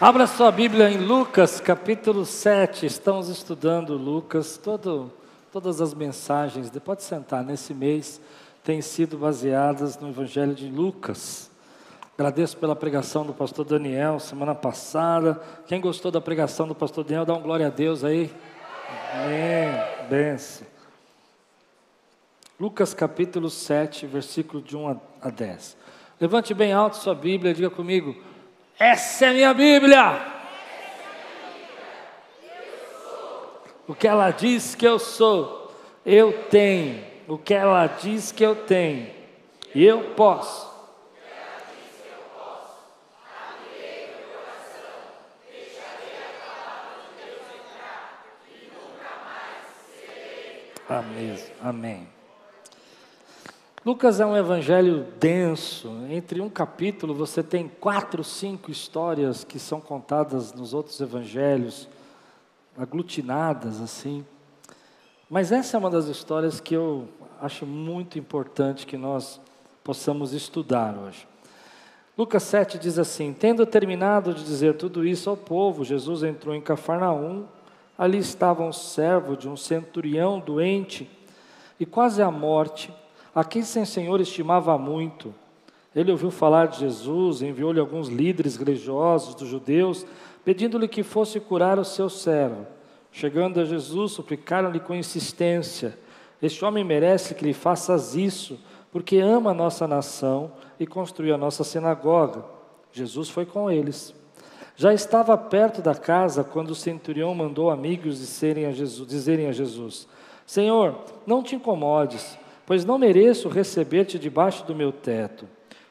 Abra sua Bíblia em Lucas capítulo 7. Estamos estudando Lucas, todo, todas as mensagens, pode sentar, nesse mês têm sido baseadas no Evangelho de Lucas. Agradeço pela pregação do pastor Daniel semana passada. Quem gostou da pregação do pastor Daniel, dá um glória a Deus aí. Amém. Benção. Lucas capítulo 7, versículo de 1 a 10. Levante bem alto sua Bíblia, diga comigo: Essa é minha Bíblia. O que ela diz que eu sou, eu tenho. O que ela diz que eu tenho, eu posso. Amém. Amém. Lucas é um evangelho denso. Entre um capítulo você tem quatro, cinco histórias que são contadas nos outros evangelhos, aglutinadas assim. Mas essa é uma das histórias que eu acho muito importante que nós possamos estudar hoje. Lucas 7 diz assim: Tendo terminado de dizer tudo isso ao povo, Jesus entrou em Cafarnaum. Ali estava um servo de um centurião doente e quase à morte a quem sem senhor estimava muito. Ele ouviu falar de Jesus, enviou-lhe alguns líderes religiosos dos judeus, pedindo-lhe que fosse curar o seu servo. Chegando a Jesus, suplicaram-lhe com insistência: Este homem merece que lhe faças isso, porque ama a nossa nação e construiu a nossa sinagoga. Jesus foi com eles. Já estava perto da casa quando o centurião mandou amigos dizerem a Jesus, dizerem a Jesus: Senhor, não te incomodes pois não mereço receber-te debaixo do meu teto.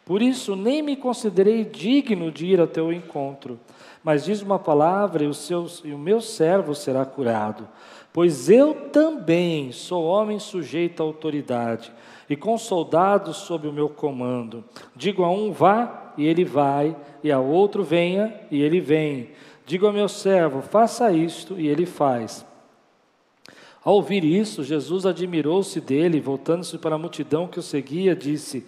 Por isso nem me considerei digno de ir ao teu encontro. Mas diz uma palavra e o, seu, e o meu servo será curado. Pois eu também sou homem sujeito à autoridade, e com soldados sob o meu comando. Digo a um, vá, e ele vai, e a outro, venha, e ele vem. Digo ao meu servo, faça isto, e ele faz. Ao ouvir isso, Jesus admirou-se dele, voltando-se para a multidão que o seguia, disse: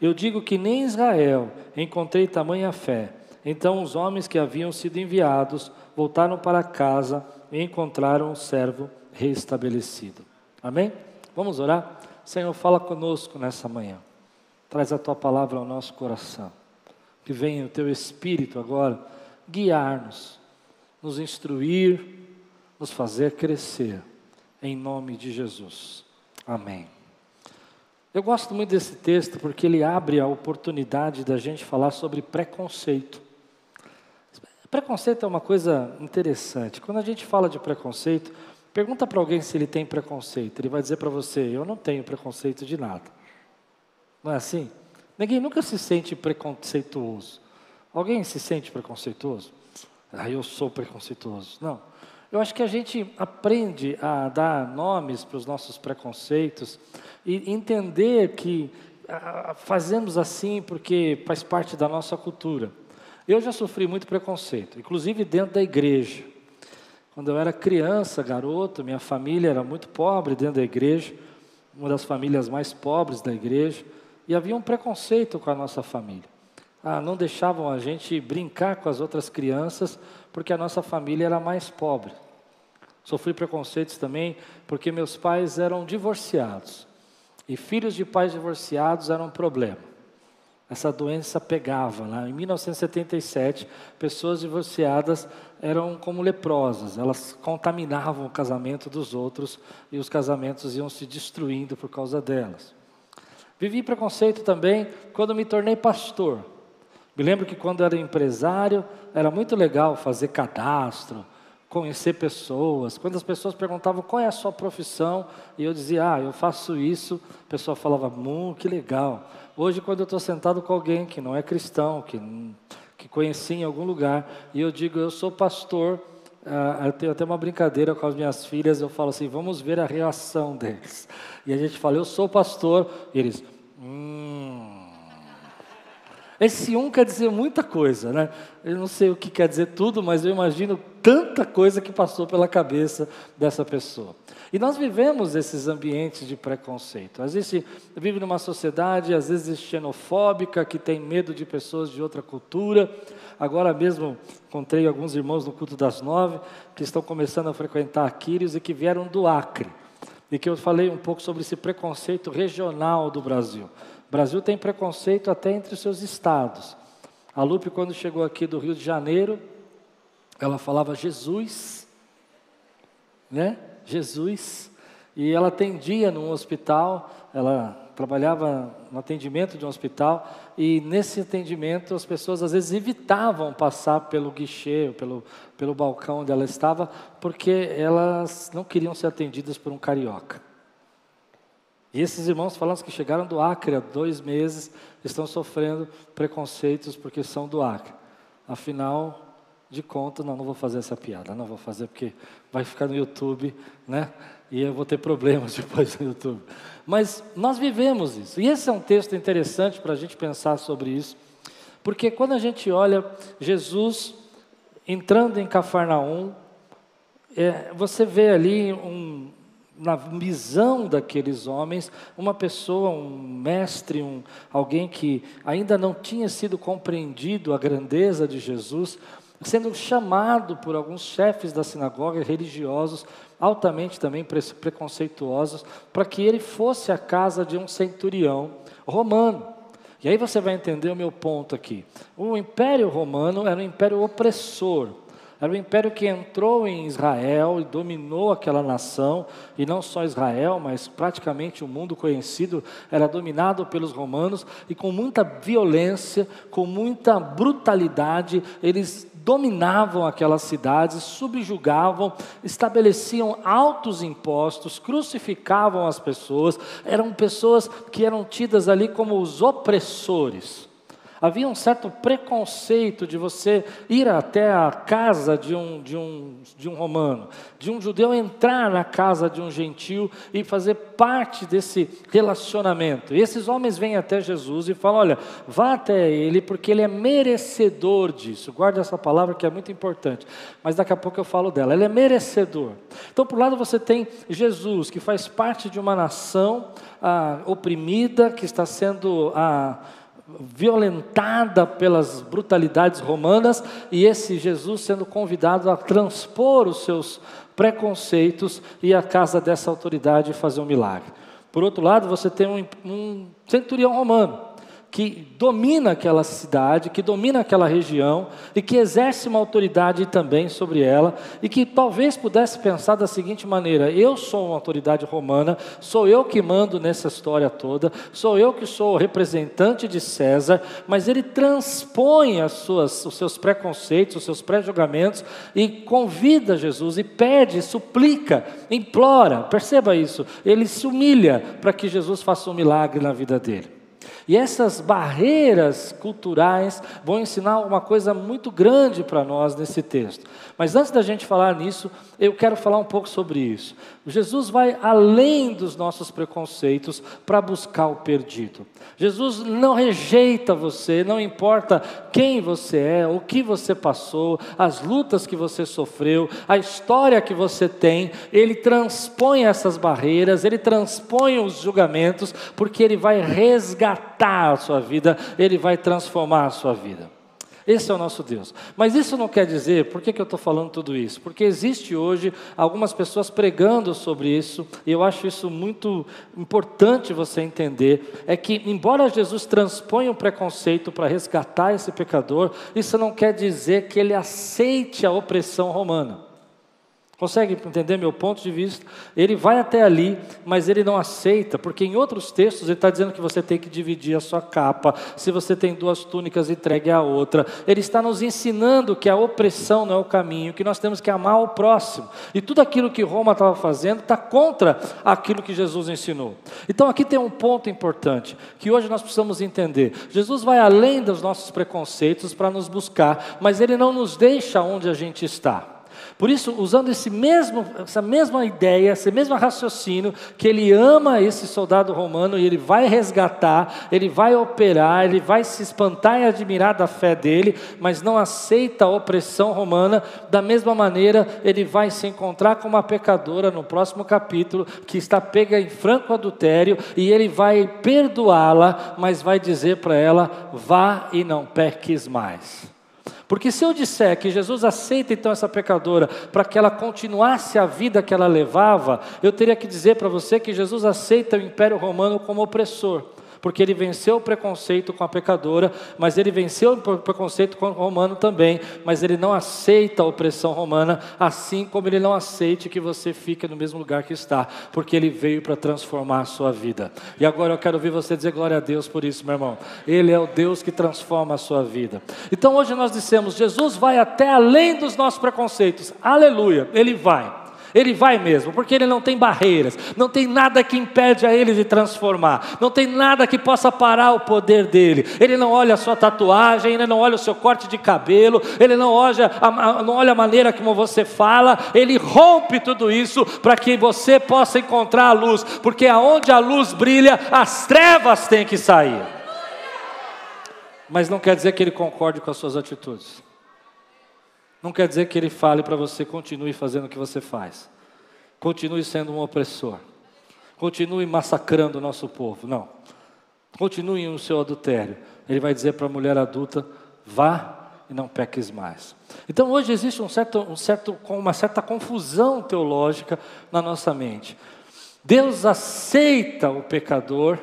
Eu digo que nem em Israel encontrei tamanha fé. Então os homens que haviam sido enviados voltaram para casa e encontraram o servo reestabelecido. Amém? Vamos orar? Senhor, fala conosco nessa manhã. Traz a tua palavra ao nosso coração. Que venha o teu Espírito agora guiar-nos, nos instruir, nos fazer crescer em nome de Jesus. Amém. Eu gosto muito desse texto porque ele abre a oportunidade da gente falar sobre preconceito. Preconceito é uma coisa interessante. Quando a gente fala de preconceito, pergunta para alguém se ele tem preconceito. Ele vai dizer para você: Eu não tenho preconceito de nada. Não é assim? Ninguém nunca se sente preconceituoso. Alguém se sente preconceituoso? Ah, eu sou preconceituoso. Não. Eu acho que a gente aprende a dar nomes para os nossos preconceitos e entender que fazemos assim porque faz parte da nossa cultura. Eu já sofri muito preconceito, inclusive dentro da igreja. Quando eu era criança, garoto, minha família era muito pobre dentro da igreja, uma das famílias mais pobres da igreja, e havia um preconceito com a nossa família. Ah, não deixavam a gente brincar com as outras crianças porque a nossa família era mais pobre. Sofri preconceitos também porque meus pais eram divorciados. E filhos de pais divorciados eram um problema. Essa doença pegava lá. Em 1977, pessoas divorciadas eram como leprosas, elas contaminavam o casamento dos outros e os casamentos iam se destruindo por causa delas. Vivi preconceito também quando me tornei pastor. Me lembro que quando era empresário, era muito legal fazer cadastro, conhecer pessoas. Quando as pessoas perguntavam qual é a sua profissão, e eu dizia, ah, eu faço isso, a pessoa falava, hum, que legal. Hoje, quando eu estou sentado com alguém que não é cristão, que, que conheci em algum lugar, e eu digo, eu sou pastor, ah, eu tenho até uma brincadeira com as minhas filhas, eu falo assim, vamos ver a reação deles. E a gente fala, eu sou pastor, e eles, hum. Esse um quer dizer muita coisa, né? Eu não sei o que quer dizer tudo, mas eu imagino tanta coisa que passou pela cabeça dessa pessoa. E nós vivemos esses ambientes de preconceito. Às vezes vive numa sociedade, às vezes xenofóbica, que tem medo de pessoas de outra cultura. Agora mesmo encontrei alguns irmãos no culto das nove que estão começando a frequentar Aquiles e que vieram do Acre. E que eu falei um pouco sobre esse preconceito regional do Brasil. O Brasil tem preconceito até entre os seus estados. A Lupe, quando chegou aqui do Rio de Janeiro, ela falava Jesus, né? Jesus. E ela atendia num hospital, ela trabalhava no atendimento de um hospital, e nesse atendimento as pessoas às vezes evitavam passar pelo guichê, pelo, pelo balcão onde ela estava, porque elas não queriam ser atendidas por um carioca. E esses irmãos falando que chegaram do Acre há dois meses, estão sofrendo preconceitos porque são do Acre. Afinal de contas, não, não vou fazer essa piada, não vou fazer porque vai ficar no YouTube, né? E eu vou ter problemas depois no YouTube. Mas nós vivemos isso. E esse é um texto interessante para a gente pensar sobre isso, porque quando a gente olha Jesus entrando em Cafarnaum, é, você vê ali um, na visão daqueles homens, uma pessoa, um mestre, um, alguém que ainda não tinha sido compreendido a grandeza de Jesus, sendo chamado por alguns chefes da sinagoga religiosos, altamente também preconceituosos, para que ele fosse à casa de um centurião romano. E aí você vai entender o meu ponto aqui. O Império Romano era um império opressor. Era um império que entrou em Israel e dominou aquela nação, e não só Israel, mas praticamente o mundo conhecido era dominado pelos romanos, e com muita violência, com muita brutalidade, eles dominavam aquelas cidades, subjugavam, estabeleciam altos impostos, crucificavam as pessoas, eram pessoas que eram tidas ali como os opressores. Havia um certo preconceito de você ir até a casa de um, de, um, de um romano, de um judeu entrar na casa de um gentil e fazer parte desse relacionamento. E esses homens vêm até Jesus e falam: Olha, vá até ele, porque ele é merecedor disso. Guarda essa palavra que é muito importante, mas daqui a pouco eu falo dela. Ele é merecedor. Então, por um lado, você tem Jesus, que faz parte de uma nação ah, oprimida, que está sendo. Ah, violentada pelas brutalidades romanas e esse Jesus sendo convidado a transpor os seus preconceitos e a casa dessa autoridade fazer um milagre. Por outro lado, você tem um, um centurião romano que domina aquela cidade, que domina aquela região e que exerce uma autoridade também sobre ela e que talvez pudesse pensar da seguinte maneira: eu sou uma autoridade romana, sou eu que mando nessa história toda, sou eu que sou o representante de César, mas ele transpõe as suas, os seus preconceitos, os seus pré-julgamentos e convida Jesus e pede, suplica, implora, perceba isso, ele se humilha para que Jesus faça um milagre na vida dele. E essas barreiras culturais vão ensinar uma coisa muito grande para nós nesse texto. Mas antes da gente falar nisso, eu quero falar um pouco sobre isso. Jesus vai além dos nossos preconceitos para buscar o perdido. Jesus não rejeita você, não importa quem você é, o que você passou, as lutas que você sofreu, a história que você tem, ele transpõe essas barreiras, ele transpõe os julgamentos, porque ele vai resgatar a sua vida, ele vai transformar a sua vida. Esse é o nosso Deus. Mas isso não quer dizer, por que, que eu estou falando tudo isso? Porque existe hoje algumas pessoas pregando sobre isso, e eu acho isso muito importante você entender, é que embora Jesus transponha um preconceito para resgatar esse pecador, isso não quer dizer que ele aceite a opressão romana. Consegue entender meu ponto de vista? Ele vai até ali, mas ele não aceita, porque em outros textos ele está dizendo que você tem que dividir a sua capa. Se você tem duas túnicas, entregue a outra. Ele está nos ensinando que a opressão não é o caminho, que nós temos que amar o próximo. E tudo aquilo que Roma estava fazendo está contra aquilo que Jesus ensinou. Então aqui tem um ponto importante que hoje nós precisamos entender. Jesus vai além dos nossos preconceitos para nos buscar, mas ele não nos deixa onde a gente está. Por isso, usando esse mesmo, essa mesma ideia, esse mesmo raciocínio, que ele ama esse soldado romano e ele vai resgatar, ele vai operar, ele vai se espantar e admirar da fé dele, mas não aceita a opressão romana, da mesma maneira ele vai se encontrar com uma pecadora no próximo capítulo, que está pega em franco adultério, e ele vai perdoá-la, mas vai dizer para ela: vá e não peques mais. Porque se eu disser que Jesus aceita então essa pecadora para que ela continuasse a vida que ela levava, eu teria que dizer para você que Jesus aceita o Império Romano como opressor porque ele venceu o preconceito com a pecadora, mas ele venceu o preconceito com o romano também, mas ele não aceita a opressão romana, assim como ele não aceite que você fique no mesmo lugar que está, porque ele veio para transformar a sua vida. E agora eu quero ouvir você dizer glória a Deus por isso, meu irmão. Ele é o Deus que transforma a sua vida. Então hoje nós dissemos: Jesus vai até além dos nossos preconceitos. Aleluia, ele vai. Ele vai mesmo, porque ele não tem barreiras, não tem nada que impede a ele de transformar, não tem nada que possa parar o poder dele. Ele não olha a sua tatuagem, ele não olha o seu corte de cabelo, ele não olha a, não olha a maneira como você fala, ele rompe tudo isso para que você possa encontrar a luz, porque aonde a luz brilha, as trevas têm que sair. Mas não quer dizer que ele concorde com as suas atitudes. Não quer dizer que ele fale para você continue fazendo o que você faz. Continue sendo um opressor. Continue massacrando o nosso povo. Não. Continue no seu adultério. Ele vai dizer para a mulher adulta: vá e não peques mais. Então hoje existe um certo, um certo, uma certa confusão teológica na nossa mente. Deus aceita o pecador,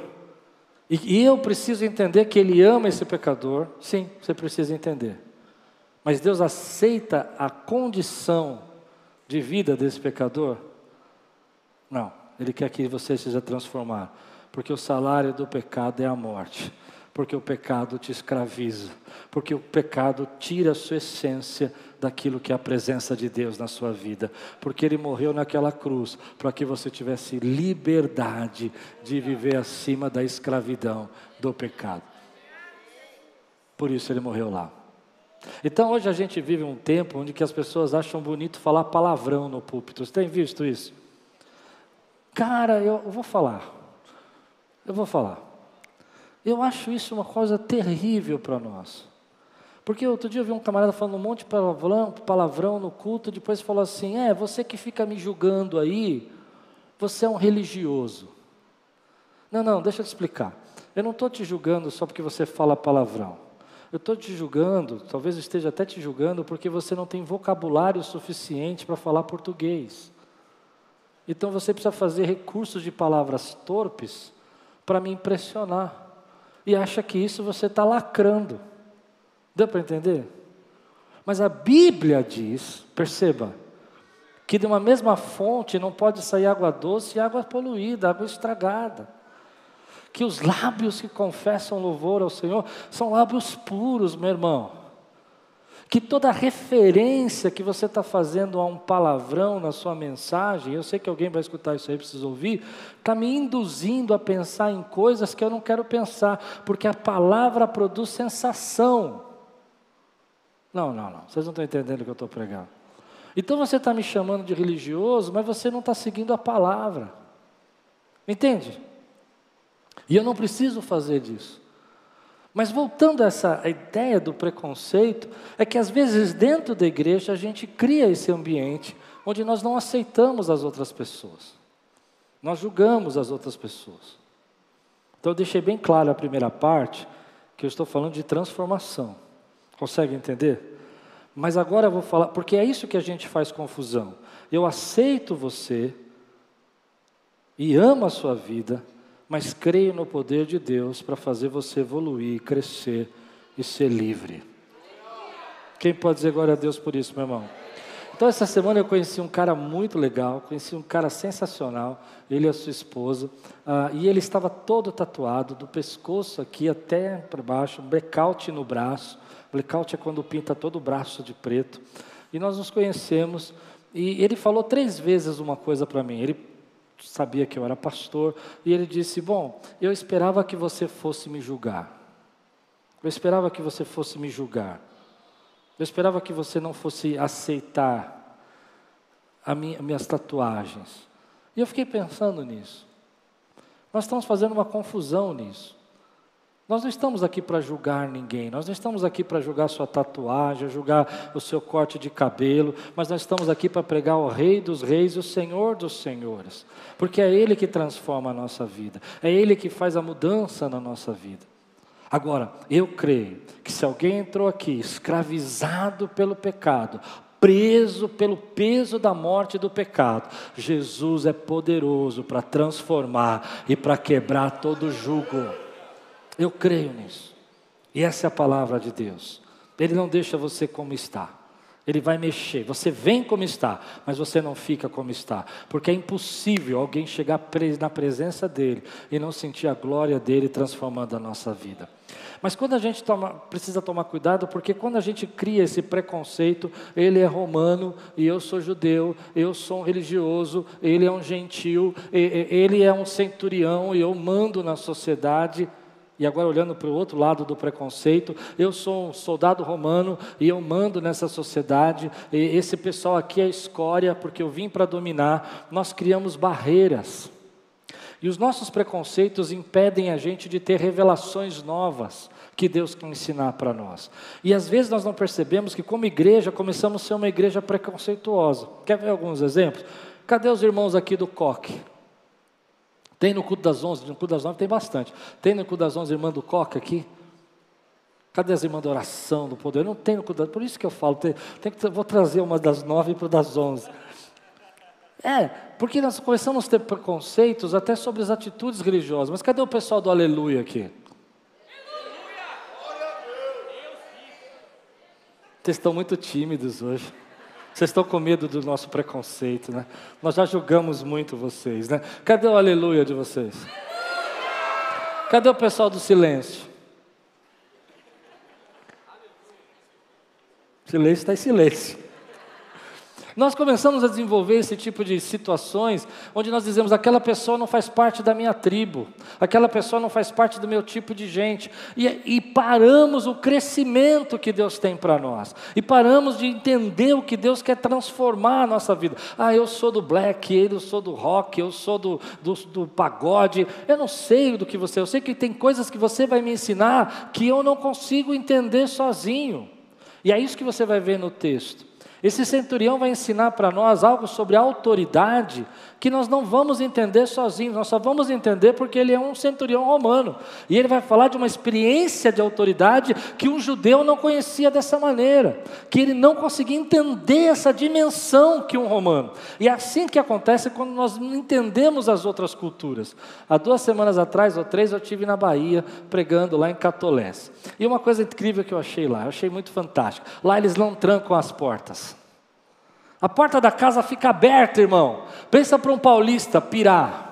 e, e eu preciso entender que Ele ama esse pecador. Sim, você precisa entender. Mas Deus aceita a condição de vida desse pecador? Não, Ele quer que você seja transformado, porque o salário do pecado é a morte, porque o pecado te escraviza, porque o pecado tira a sua essência daquilo que é a presença de Deus na sua vida, porque Ele morreu naquela cruz para que você tivesse liberdade de viver acima da escravidão do pecado. Por isso Ele morreu lá. Então hoje a gente vive um tempo onde que as pessoas acham bonito falar palavrão no púlpito. Você tem visto isso? Cara, eu vou falar. Eu vou falar. Eu acho isso uma coisa terrível para nós. Porque outro dia eu vi um camarada falando um monte de palavrão, palavrão no culto, depois falou assim: É, você que fica me julgando aí, você é um religioso. Não, não, deixa eu te explicar. Eu não estou te julgando só porque você fala palavrão. Eu estou te julgando, talvez esteja até te julgando, porque você não tem vocabulário suficiente para falar português. Então você precisa fazer recursos de palavras torpes para me impressionar. E acha que isso você está lacrando. Deu para entender? Mas a Bíblia diz, perceba, que de uma mesma fonte não pode sair água doce e água poluída, água estragada que os lábios que confessam louvor ao Senhor são lábios puros, meu irmão. Que toda referência que você está fazendo a um palavrão na sua mensagem, eu sei que alguém vai escutar isso aí, precisa ouvir, está me induzindo a pensar em coisas que eu não quero pensar, porque a palavra produz sensação. Não, não, não, vocês não estão entendendo o que eu estou pregando. Então você está me chamando de religioso, mas você não está seguindo a palavra. Entende? E eu não preciso fazer disso. Mas voltando a essa ideia do preconceito, é que às vezes dentro da igreja a gente cria esse ambiente onde nós não aceitamos as outras pessoas. Nós julgamos as outras pessoas. Então eu deixei bem claro a primeira parte que eu estou falando de transformação. Consegue entender? Mas agora eu vou falar, porque é isso que a gente faz confusão. Eu aceito você e amo a sua vida, mas creio no poder de Deus para fazer você evoluir, crescer e ser livre. Quem pode dizer glória a Deus por isso, meu irmão? Então, essa semana eu conheci um cara muito legal, conheci um cara sensacional, ele e a sua esposa, uh, e ele estava todo tatuado, do pescoço aqui até para baixo, blackout no braço. Blackout é quando pinta todo o braço de preto. E nós nos conhecemos, e ele falou três vezes uma coisa para mim. Ele sabia que eu era pastor, e ele disse: Bom, eu esperava que você fosse me julgar. Eu esperava que você fosse me julgar. Eu esperava que você não fosse aceitar as minhas tatuagens. E eu fiquei pensando nisso. Nós estamos fazendo uma confusão nisso. Nós não estamos aqui para julgar ninguém, nós não estamos aqui para julgar sua tatuagem, julgar o seu corte de cabelo, mas nós estamos aqui para pregar o Rei dos Reis e o Senhor dos Senhores, porque é Ele que transforma a nossa vida, é Ele que faz a mudança na nossa vida. Agora, eu creio que se alguém entrou aqui escravizado pelo pecado, preso pelo peso da morte do pecado, Jesus é poderoso para transformar e para quebrar todo jugo. Eu creio nisso. E essa é a palavra de Deus. Ele não deixa você como está. Ele vai mexer. Você vem como está, mas você não fica como está. Porque é impossível alguém chegar na presença dele e não sentir a glória dele transformando a nossa vida. Mas quando a gente toma, precisa tomar cuidado, porque quando a gente cria esse preconceito, ele é romano e eu sou judeu, eu sou um religioso, ele é um gentil, ele é um centurião e eu mando na sociedade. E agora, olhando para o outro lado do preconceito, eu sou um soldado romano e eu mando nessa sociedade, esse pessoal aqui é escória porque eu vim para dominar. Nós criamos barreiras. E os nossos preconceitos impedem a gente de ter revelações novas que Deus quer ensinar para nós. E às vezes nós não percebemos que, como igreja, começamos a ser uma igreja preconceituosa. Quer ver alguns exemplos? Cadê os irmãos aqui do coque? Tem no culto das onze, no culto das nove tem bastante. Tem no culto das onze irmã do coque aqui? Cadê as irmãs da oração, do poder? Não tem no culto das Por isso que eu falo, tem, tem que, vou trazer uma das nove para das onze. É, porque nós começamos a ter preconceitos até sobre as atitudes religiosas. Mas cadê o pessoal do aleluia aqui? Vocês estão muito tímidos hoje. Vocês estão com medo do nosso preconceito, né? Nós já julgamos muito vocês, né? Cadê o aleluia de vocês? Cadê o pessoal do silêncio? Silêncio está em silêncio. Nós começamos a desenvolver esse tipo de situações onde nós dizemos: aquela pessoa não faz parte da minha tribo, aquela pessoa não faz parte do meu tipo de gente, e, e paramos o crescimento que Deus tem para nós, e paramos de entender o que Deus quer transformar a nossa vida. Ah, eu sou do black, eu sou do rock, eu sou do, do, do pagode, eu não sei do que você, eu sei que tem coisas que você vai me ensinar que eu não consigo entender sozinho. E é isso que você vai ver no texto. Esse centurião vai ensinar para nós algo sobre autoridade que nós não vamos entender sozinhos, nós só vamos entender porque ele é um centurião romano. E ele vai falar de uma experiência de autoridade que um judeu não conhecia dessa maneira, que ele não conseguia entender essa dimensão que um romano. E é assim que acontece quando nós entendemos as outras culturas. Há duas semanas atrás, ou três, eu tive na Bahia pregando lá em Catolés. E uma coisa incrível que eu achei lá, eu achei muito fantástico. Lá eles não trancam as portas. A porta da casa fica aberta, irmão. Pensa para um paulista pirar.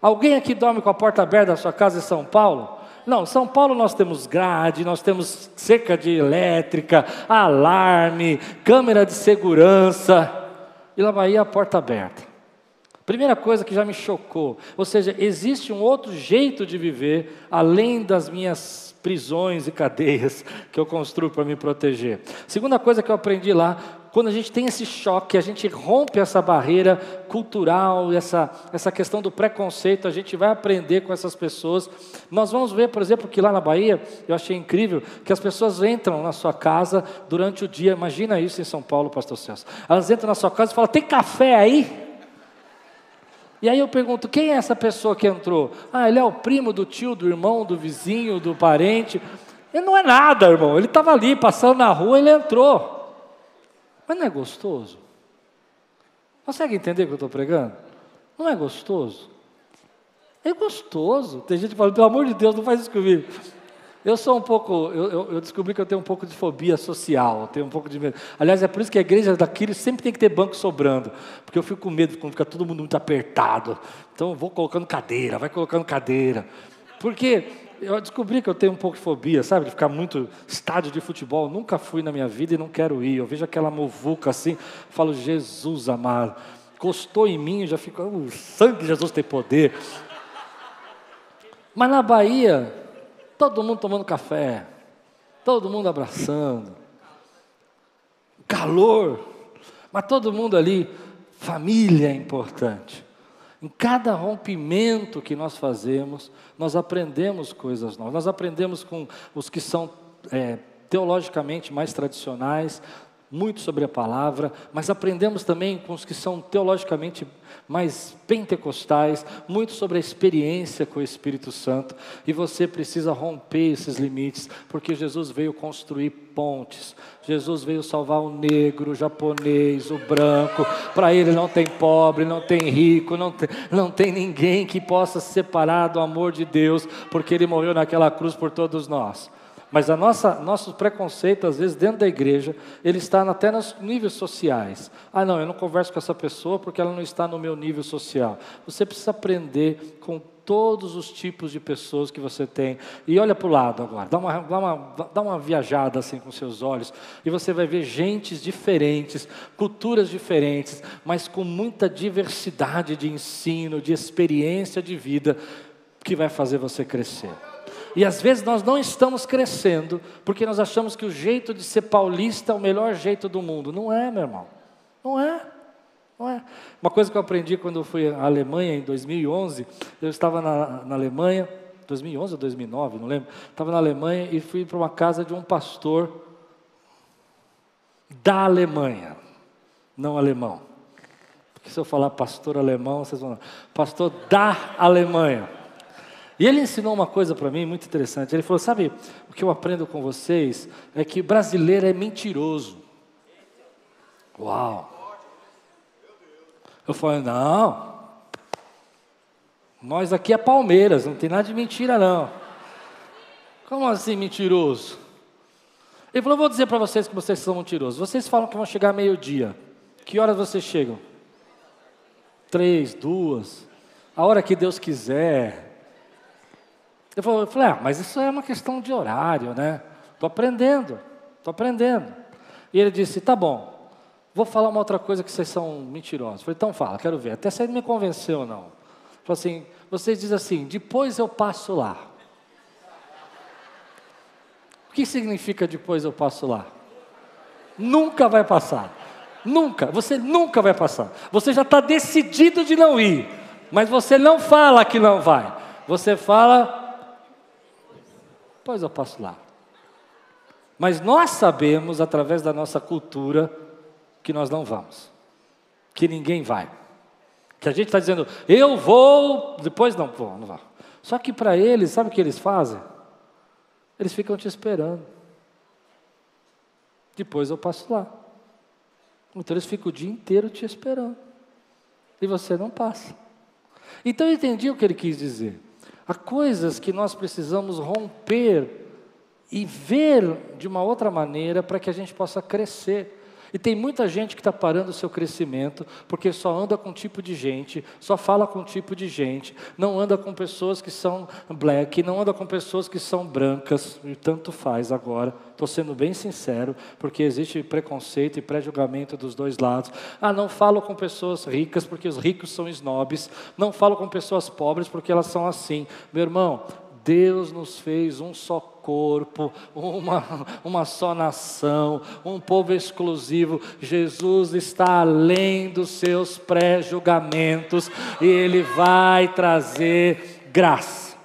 Alguém aqui dorme com a porta aberta da sua casa em São Paulo? Não, São Paulo nós temos grade, nós temos cerca de elétrica, alarme, câmera de segurança. E lá vai a porta aberta. Primeira coisa que já me chocou, ou seja, existe um outro jeito de viver além das minhas prisões e cadeias que eu construo para me proteger. Segunda coisa que eu aprendi lá, quando a gente tem esse choque, a gente rompe essa barreira cultural, essa, essa questão do preconceito, a gente vai aprender com essas pessoas. Nós vamos ver, por exemplo, que lá na Bahia, eu achei incrível, que as pessoas entram na sua casa durante o dia, imagina isso em São Paulo, pastor Celso. Elas entram na sua casa e falam, tem café aí? E aí eu pergunto: quem é essa pessoa que entrou? Ah, ele é o primo do tio, do irmão, do vizinho, do parente. Ele não é nada, irmão. Ele estava ali, passando na rua, ele entrou. Mas não é gostoso? Consegue entender o que eu estou pregando? Não é gostoso? É gostoso. Tem gente que fala, pelo amor de Deus, não faz isso comigo. Eu sou um pouco, eu, eu, descobri que eu tenho um pouco de fobia social, tenho um pouco de medo. Aliás, é por isso que a igreja daquilo sempre tem que ter banco sobrando, porque eu fico com medo quando fica todo mundo muito apertado. Então eu vou colocando cadeira, vai colocando cadeira. Porque eu descobri que eu tenho um pouco de fobia, sabe, de ficar muito estádio de futebol. Nunca fui na minha vida e não quero ir. Eu vejo aquela movuca assim, falo, Jesus amado, costou em mim, já fico, o sangue de Jesus tem poder. Mas na Bahia, Todo mundo tomando café, todo mundo abraçando. calor. Mas todo mundo ali, família é importante. Em cada rompimento que nós fazemos, nós aprendemos coisas novas. Nós aprendemos com os que são é, teologicamente mais tradicionais, muito sobre a palavra, mas aprendemos também com os que são teologicamente mais pentecostais, muito sobre a experiência com o Espírito Santo, e você precisa romper esses limites, porque Jesus veio construir pontes, Jesus veio salvar o negro, o japonês, o branco, para ele não tem pobre, não tem rico, não tem, não tem ninguém que possa se separar do amor de Deus, porque ele morreu naquela cruz por todos nós. Mas a nossa, nosso preconceito, às vezes, dentro da igreja, ele está até nos níveis sociais. Ah, não, eu não converso com essa pessoa porque ela não está no meu nível social. Você precisa aprender com todos os tipos de pessoas que você tem. E olha para o lado agora, dá uma, dá, uma, dá uma viajada assim com seus olhos, e você vai ver gentes diferentes, culturas diferentes, mas com muita diversidade de ensino, de experiência de vida, que vai fazer você crescer. E às vezes nós não estamos crescendo porque nós achamos que o jeito de ser paulista é o melhor jeito do mundo. Não é, meu irmão. Não é. Não é. Uma coisa que eu aprendi quando eu fui à Alemanha em 2011, eu estava na, na Alemanha, 2011 ou 2009, não lembro. Estava na Alemanha e fui para uma casa de um pastor da Alemanha, não alemão. Porque se eu falar pastor alemão, vocês vão. Pastor da Alemanha. E ele ensinou uma coisa para mim muito interessante. Ele falou: Sabe, o que eu aprendo com vocês é que brasileiro é mentiroso. Uau! Eu falei: Não, nós aqui é Palmeiras, não tem nada de mentira, não. Como assim mentiroso? Ele falou: Vou dizer para vocês que vocês são mentirosos. Vocês falam que vão chegar meio-dia. Que horas vocês chegam? Três, duas. A hora que Deus quiser. Eu falei, ah, mas isso é uma questão de horário, né? Estou aprendendo, estou aprendendo. E ele disse, tá bom, vou falar uma outra coisa que vocês são mentirosos. Eu falei, então fala, quero ver. Até você não me convenceu, não. Falei assim, vocês dizem assim, depois eu passo lá. O que significa depois eu passo lá? Nunca vai passar. Nunca, você nunca vai passar. Você já está decidido de não ir, mas você não fala que não vai. Você fala, depois eu passo lá. Mas nós sabemos, através da nossa cultura, que nós não vamos, que ninguém vai. Que a gente está dizendo, eu vou, depois não vou, não vou. Só que para eles, sabe o que eles fazem? Eles ficam te esperando. Depois eu passo lá. Então eles ficam o dia inteiro te esperando. E você não passa. Então eu entendi o que ele quis dizer. Há coisas que nós precisamos romper e ver de uma outra maneira para que a gente possa crescer. E tem muita gente que está parando o seu crescimento porque só anda com um tipo de gente, só fala com um tipo de gente, não anda com pessoas que são black, não anda com pessoas que são brancas, e tanto faz agora. Estou sendo bem sincero, porque existe preconceito e pré-julgamento dos dois lados. Ah, não falo com pessoas ricas porque os ricos são snobs, não falo com pessoas pobres porque elas são assim. Meu irmão, Deus nos fez um só corpo, uma, uma só nação, um povo exclusivo. Jesus está além dos seus pré-julgamentos e Ele vai trazer graça.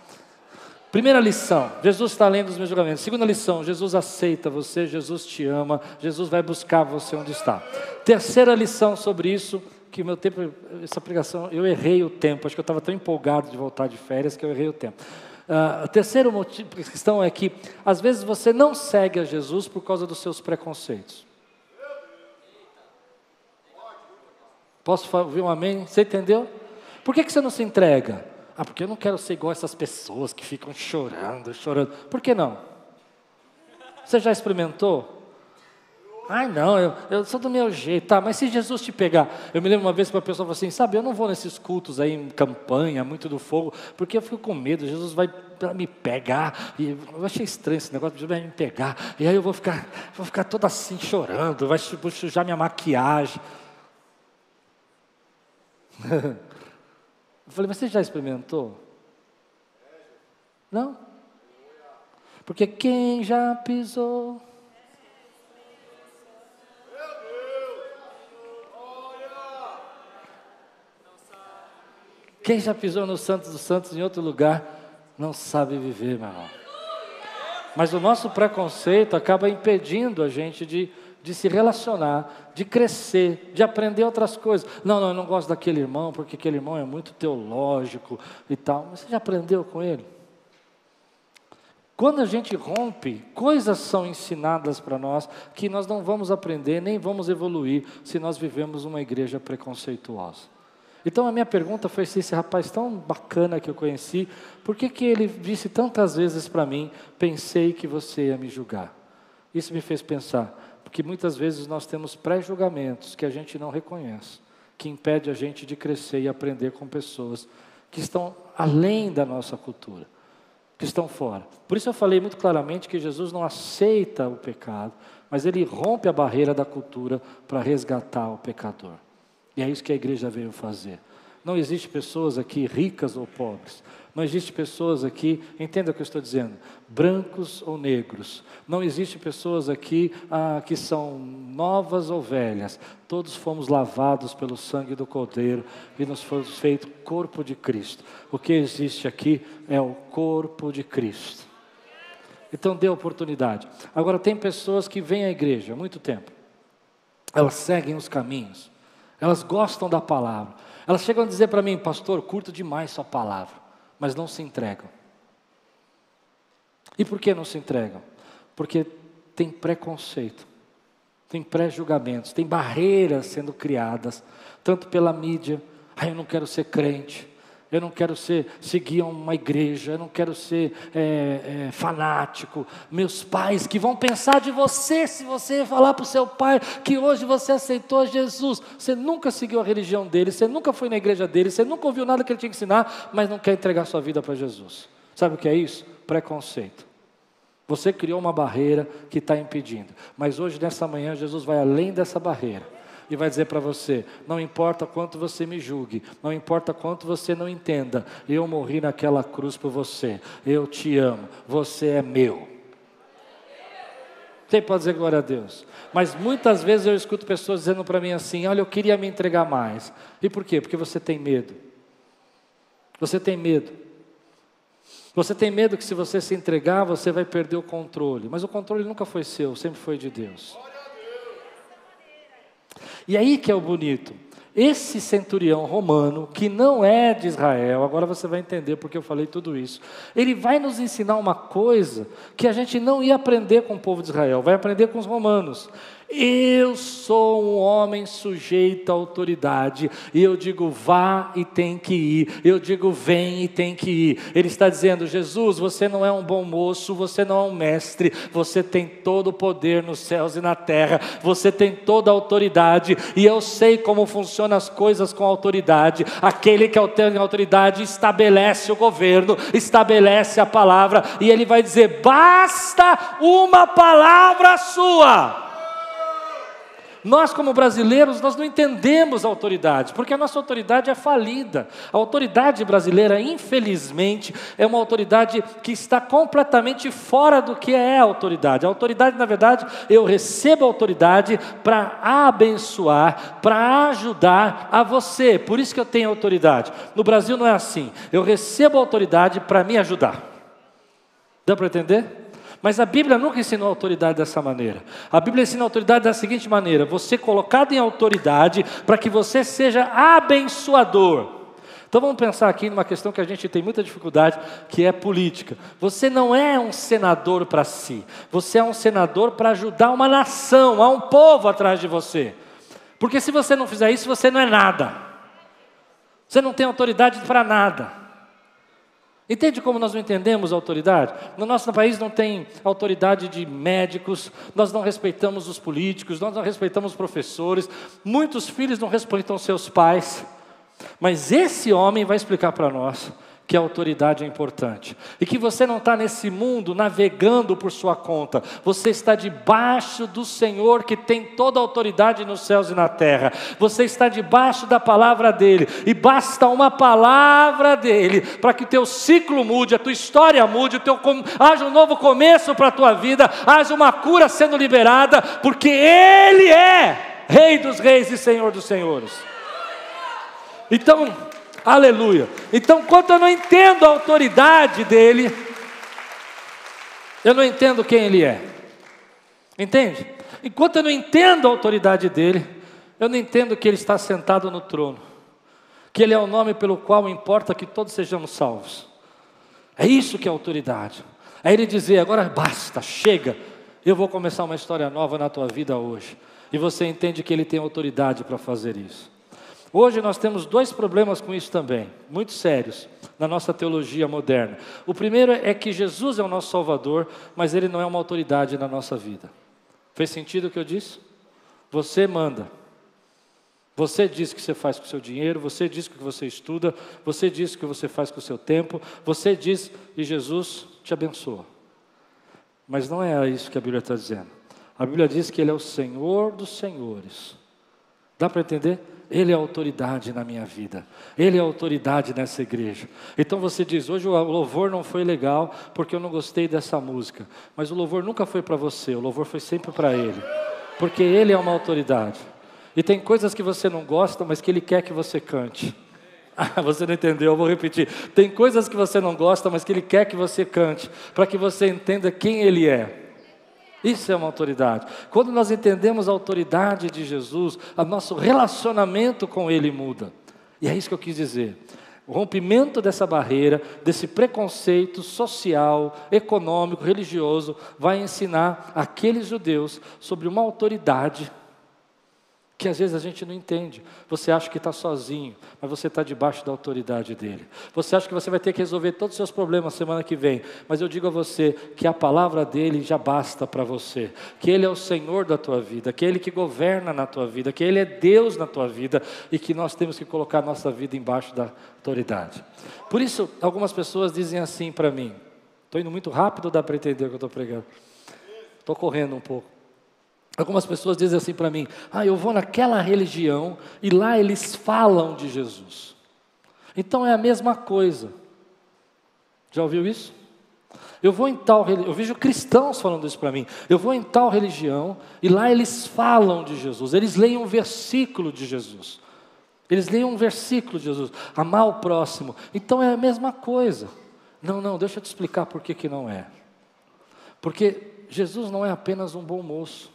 Primeira lição, Jesus está além dos meus julgamentos. Segunda lição, Jesus aceita você, Jesus te ama, Jesus vai buscar você onde está. Terceira lição sobre isso, que meu tempo, essa pregação, eu errei o tempo, acho que eu estava tão empolgado de voltar de férias que eu errei o tempo. Uh, a terceira motivo, questão é que, às vezes, você não segue a Jesus por causa dos seus preconceitos. Posso ouvir um amém? Você entendeu? Por que, que você não se entrega? Ah, porque eu não quero ser igual essas pessoas que ficam chorando, chorando. Por que não? Você já experimentou? Ai, não, eu, eu sou do meu jeito, tá, mas se Jesus te pegar. Eu me lembro uma vez que uma pessoa falou assim: sabe, eu não vou nesses cultos aí em campanha, muito do fogo, porque eu fico com medo, Jesus vai me pegar. E eu achei estranho esse negócio, Jesus vai me pegar. E aí eu vou ficar, vou ficar toda assim chorando, vai sujar minha maquiagem. eu falei, mas você já experimentou? Não? Porque quem já pisou Quem já pisou no Santos dos Santos em outro lugar não sabe viver, meu irmão. Mas o nosso preconceito acaba impedindo a gente de, de se relacionar, de crescer, de aprender outras coisas. Não, não, eu não gosto daquele irmão, porque aquele irmão é muito teológico e tal. Mas você já aprendeu com ele? Quando a gente rompe, coisas são ensinadas para nós que nós não vamos aprender, nem vamos evoluir se nós vivemos uma igreja preconceituosa. Então a minha pergunta foi se esse rapaz tão bacana que eu conheci, por que, que ele disse tantas vezes para mim, pensei que você ia me julgar? Isso me fez pensar, porque muitas vezes nós temos pré-julgamentos que a gente não reconhece, que impede a gente de crescer e aprender com pessoas que estão além da nossa cultura, que estão fora. Por isso eu falei muito claramente que Jesus não aceita o pecado, mas ele rompe a barreira da cultura para resgatar o pecador. E é isso que a igreja veio fazer. Não existe pessoas aqui ricas ou pobres. Não existe pessoas aqui, entenda o que eu estou dizendo, brancos ou negros. Não existe pessoas aqui ah, que são novas ou velhas. Todos fomos lavados pelo sangue do Cordeiro e nos foi feito corpo de Cristo. O que existe aqui é o corpo de Cristo. Então dê oportunidade. Agora tem pessoas que vêm à igreja há muito tempo. Elas seguem os caminhos elas gostam da palavra. Elas chegam a dizer para mim, pastor, curto demais sua palavra, mas não se entregam. E por que não se entregam? Porque tem preconceito, tem pré-julgamentos, tem barreiras sendo criadas, tanto pela mídia, ah, eu não quero ser crente, eu não quero ser, seguir uma igreja, eu não quero ser é, é, fanático. Meus pais que vão pensar de você se você falar para o seu pai que hoje você aceitou Jesus. Você nunca seguiu a religião dele, você nunca foi na igreja dele, você nunca ouviu nada que ele tinha que ensinar, mas não quer entregar sua vida para Jesus. Sabe o que é isso? Preconceito. Você criou uma barreira que está impedindo. Mas hoje, nessa manhã, Jesus vai além dessa barreira e vai dizer para você: não importa quanto você me julgue, não importa quanto você não entenda, eu morri naquela cruz por você, eu te amo, você é meu. Você pode dizer glória a Deus. Mas muitas vezes eu escuto pessoas dizendo para mim assim: olha, eu queria me entregar mais. E por quê? Porque você tem medo. Você tem medo. Você tem medo que se você se entregar, você vai perder o controle. Mas o controle nunca foi seu, sempre foi de Deus. E aí que é o bonito. Esse centurião romano, que não é de Israel, agora você vai entender porque eu falei tudo isso. Ele vai nos ensinar uma coisa que a gente não ia aprender com o povo de Israel, vai aprender com os romanos. Eu sou um homem sujeito à autoridade, e eu digo vá e tem que ir, eu digo vem e tem que ir. Ele está dizendo: Jesus, você não é um bom moço, você não é um mestre, você tem todo o poder nos céus e na terra, você tem toda a autoridade, e eu sei como funcionam as coisas com autoridade. Aquele que tem autoridade estabelece o governo, estabelece a palavra, e ele vai dizer: basta uma palavra sua. Nós, como brasileiros, nós não entendemos a autoridade, porque a nossa autoridade é falida. A autoridade brasileira, infelizmente, é uma autoridade que está completamente fora do que é a autoridade. A autoridade, na verdade, eu recebo a autoridade para abençoar, para ajudar a você. Por isso que eu tenho autoridade. No Brasil não é assim. Eu recebo a autoridade para me ajudar. Dá para entender? Mas a Bíblia nunca ensinou autoridade dessa maneira. A Bíblia ensina autoridade da seguinte maneira: você colocado em autoridade para que você seja abençoador. Então vamos pensar aqui numa questão que a gente tem muita dificuldade, que é política. Você não é um senador para si, você é um senador para ajudar uma nação, há um povo atrás de você. Porque se você não fizer isso, você não é nada. Você não tem autoridade para nada. Entende como nós não entendemos a autoridade? No nosso país não tem autoridade de médicos, nós não respeitamos os políticos, nós não respeitamos os professores, muitos filhos não respeitam seus pais. Mas esse homem vai explicar para nós que a autoridade é importante. E que você não está nesse mundo navegando por sua conta, você está debaixo do Senhor que tem toda a autoridade nos céus e na terra. Você está debaixo da palavra dele, e basta uma palavra dele para que teu ciclo mude, a tua história mude, o teu, haja um novo começo para a tua vida, haja uma cura sendo liberada, porque ele é Rei dos reis e Senhor dos senhores. Então, Aleluia. Então, quando eu não entendo a autoridade dele, eu não entendo quem ele é. Entende? Enquanto eu não entendo a autoridade dele, eu não entendo que ele está sentado no trono, que ele é o nome pelo qual importa que todos sejamos salvos. É isso que é autoridade. É ele dizer: agora basta, chega, eu vou começar uma história nova na tua vida hoje. E você entende que ele tem autoridade para fazer isso. Hoje nós temos dois problemas com isso também, muito sérios, na nossa teologia moderna. O primeiro é que Jesus é o nosso Salvador, mas ele não é uma autoridade na nossa vida. Fez sentido o que eu disse? Você manda. Você diz o que você faz com o seu dinheiro, você diz o que você estuda, você diz o que você faz com o seu tempo, você diz e Jesus te abençoa. Mas não é isso que a Bíblia está dizendo. A Bíblia diz que Ele é o Senhor dos Senhores. Dá para entender? Ele é autoridade na minha vida, Ele é autoridade nessa igreja. Então você diz: hoje o louvor não foi legal porque eu não gostei dessa música, mas o louvor nunca foi para você, o louvor foi sempre para Ele, porque Ele é uma autoridade. E tem coisas que você não gosta, mas que Ele quer que você cante. Ah, você não entendeu, eu vou repetir. Tem coisas que você não gosta, mas que Ele quer que você cante, para que você entenda quem Ele é. Isso é uma autoridade. Quando nós entendemos a autoridade de Jesus, o nosso relacionamento com Ele muda. E é isso que eu quis dizer. O rompimento dessa barreira, desse preconceito social, econômico, religioso, vai ensinar aqueles judeus sobre uma autoridade que às vezes a gente não entende. Você acha que está sozinho, mas você está debaixo da autoridade dele. Você acha que você vai ter que resolver todos os seus problemas semana que vem, mas eu digo a você que a palavra dele já basta para você, que ele é o Senhor da tua vida, que é ele que governa na tua vida, que ele é Deus na tua vida e que nós temos que colocar nossa vida embaixo da autoridade. Por isso, algumas pessoas dizem assim para mim: estou indo muito rápido, dá para entender o que eu estou pregando? Estou correndo um pouco. Algumas pessoas dizem assim para mim: ah, eu vou naquela religião e lá eles falam de Jesus. Então é a mesma coisa. Já ouviu isso? Eu vou em tal eu vejo cristãos falando isso para mim. Eu vou em tal religião e lá eles falam de Jesus. Eles leem um versículo de Jesus. Eles leem um versículo de Jesus. Amar o próximo. Então é a mesma coisa. Não, não, deixa eu te explicar por que, que não é. Porque Jesus não é apenas um bom moço.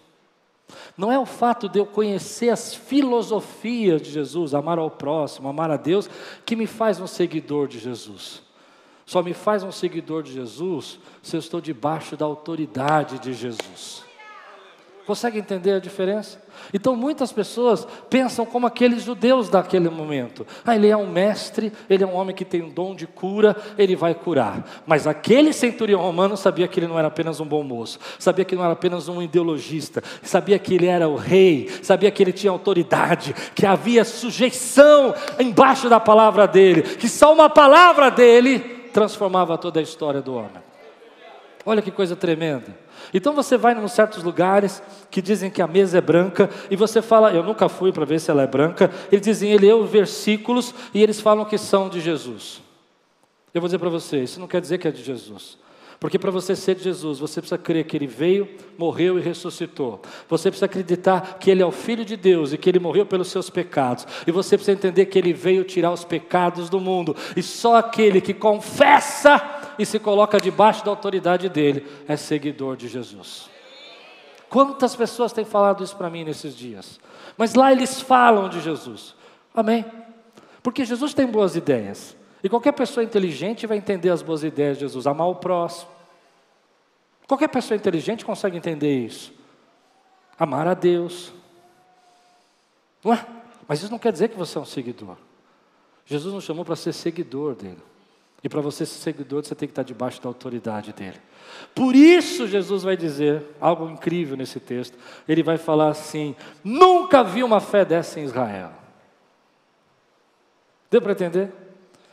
Não é o fato de eu conhecer as filosofias de Jesus, amar ao próximo, amar a Deus, que me faz um seguidor de Jesus. Só me faz um seguidor de Jesus se eu estou debaixo da autoridade de Jesus. Consegue entender a diferença? Então muitas pessoas pensam como aqueles judeus daquele momento. Ah, ele é um mestre, ele é um homem que tem um dom de cura, ele vai curar. Mas aquele centurião romano sabia que ele não era apenas um bom moço, sabia que não era apenas um ideologista, sabia que ele era o rei, sabia que ele tinha autoridade, que havia sujeição embaixo da palavra dele, que só uma palavra dele transformava toda a história do homem. Olha que coisa tremenda. Então você vai em certos lugares que dizem que a mesa é branca e você fala, eu nunca fui para ver se ela é branca. Eles dizem, ele leu versículos e eles falam que são de Jesus. Eu vou dizer para você, isso não quer dizer que é de Jesus. Porque para você ser de Jesus, você precisa crer que Ele veio, morreu e ressuscitou. Você precisa acreditar que Ele é o Filho de Deus e que Ele morreu pelos seus pecados. E você precisa entender que Ele veio tirar os pecados do mundo. E só aquele que confessa e se coloca debaixo da autoridade dele é seguidor de Jesus. Quantas pessoas têm falado isso para mim nesses dias? Mas lá eles falam de Jesus. Amém? Porque Jesus tem boas ideias. E qualquer pessoa inteligente vai entender as boas ideias de Jesus, amar o próximo. Qualquer pessoa inteligente consegue entender isso. Amar a Deus. Não é? Mas isso não quer dizer que você é um seguidor. Jesus nos chamou para ser seguidor dele. E para você ser seguidor, você tem que estar debaixo da autoridade dele. Por isso, Jesus vai dizer algo incrível nesse texto. Ele vai falar assim: Nunca vi uma fé dessa em Israel. Deu para entender?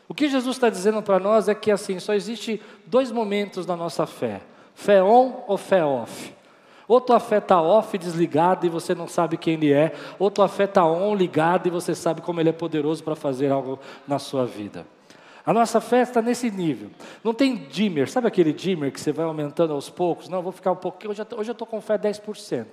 O que Jesus está dizendo para nós é que assim, só existe dois momentos da nossa fé: fé on ou fé off. Ou tua fé está off, desligada e você não sabe quem ele é, ou tua fé está on, ligada e você sabe como ele é poderoso para fazer algo na sua vida. A nossa fé está nesse nível. Não tem dimmer, sabe aquele dimmer que você vai aumentando aos poucos? Não, vou ficar um pouquinho, hoje eu estou com fé 10%.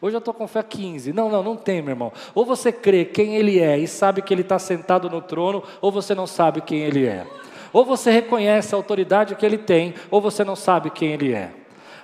Hoje eu estou com fé 15. Não, não, não tem, meu irmão. Ou você crê quem ele é e sabe que ele está sentado no trono, ou você não sabe quem ele é. Ou você reconhece a autoridade que ele tem, ou você não sabe quem ele é.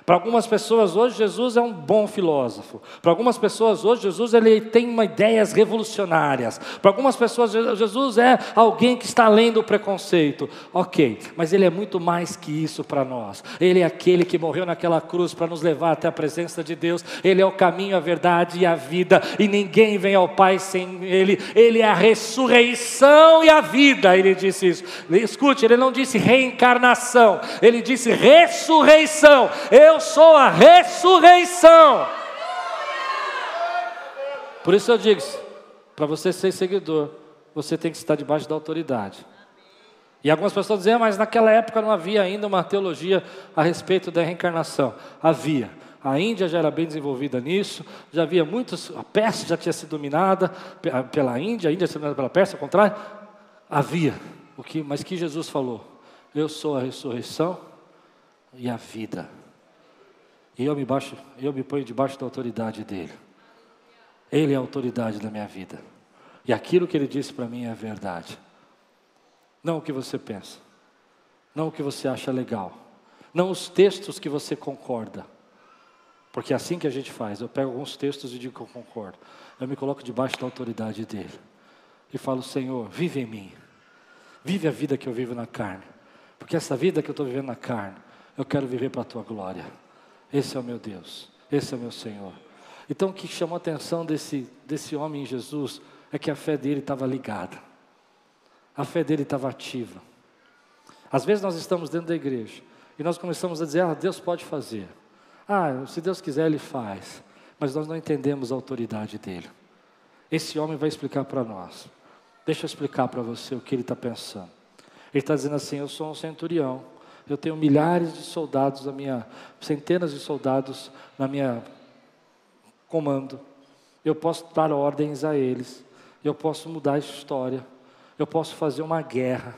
Para algumas pessoas hoje Jesus é um bom filósofo. Para algumas pessoas hoje Jesus ele tem uma ideias revolucionárias. Para algumas pessoas Jesus é alguém que está além do preconceito. OK, mas ele é muito mais que isso para nós. Ele é aquele que morreu naquela cruz para nos levar até a presença de Deus. Ele é o caminho, a verdade e a vida, e ninguém vem ao Pai sem ele. Ele é a ressurreição e a vida. Ele disse isso. Escute, ele não disse reencarnação, ele disse ressurreição. Eu eu sou a ressurreição. Por isso eu digo, para você ser seguidor, você tem que estar debaixo da autoridade. E algumas pessoas dizem, ah, mas naquela época não havia ainda uma teologia a respeito da reencarnação. Havia. A Índia já era bem desenvolvida nisso, já havia muitos, a Pérsia já tinha sido dominada pela Índia, a Índia dominada pela Pérsia, ao contrário. Havia. O que, mas que Jesus falou? Eu sou a ressurreição e a vida. E eu me, baixo, eu me ponho debaixo da autoridade dele. Ele é a autoridade da minha vida. E aquilo que ele disse para mim é verdade. Não o que você pensa. Não o que você acha legal. Não os textos que você concorda. Porque é assim que a gente faz. Eu pego alguns textos e digo que eu concordo. Eu me coloco debaixo da autoridade dele. E falo, Senhor, vive em mim. Vive a vida que eu vivo na carne. Porque essa vida que eu estou vivendo na carne, eu quero viver para a tua glória. Esse é o meu Deus, esse é o meu Senhor. Então, o que chamou a atenção desse, desse homem em Jesus é que a fé dele estava ligada, a fé dele estava ativa. Às vezes nós estamos dentro da igreja e nós começamos a dizer: Ah, Deus pode fazer. Ah, se Deus quiser, Ele faz. Mas nós não entendemos a autoridade dele. Esse homem vai explicar para nós. Deixa eu explicar para você o que ele está pensando. Ele está dizendo assim: Eu sou um centurião eu tenho milhares de soldados na minha, centenas de soldados na minha comando. Eu posso dar ordens a eles. Eu posso mudar a história. Eu posso fazer uma guerra.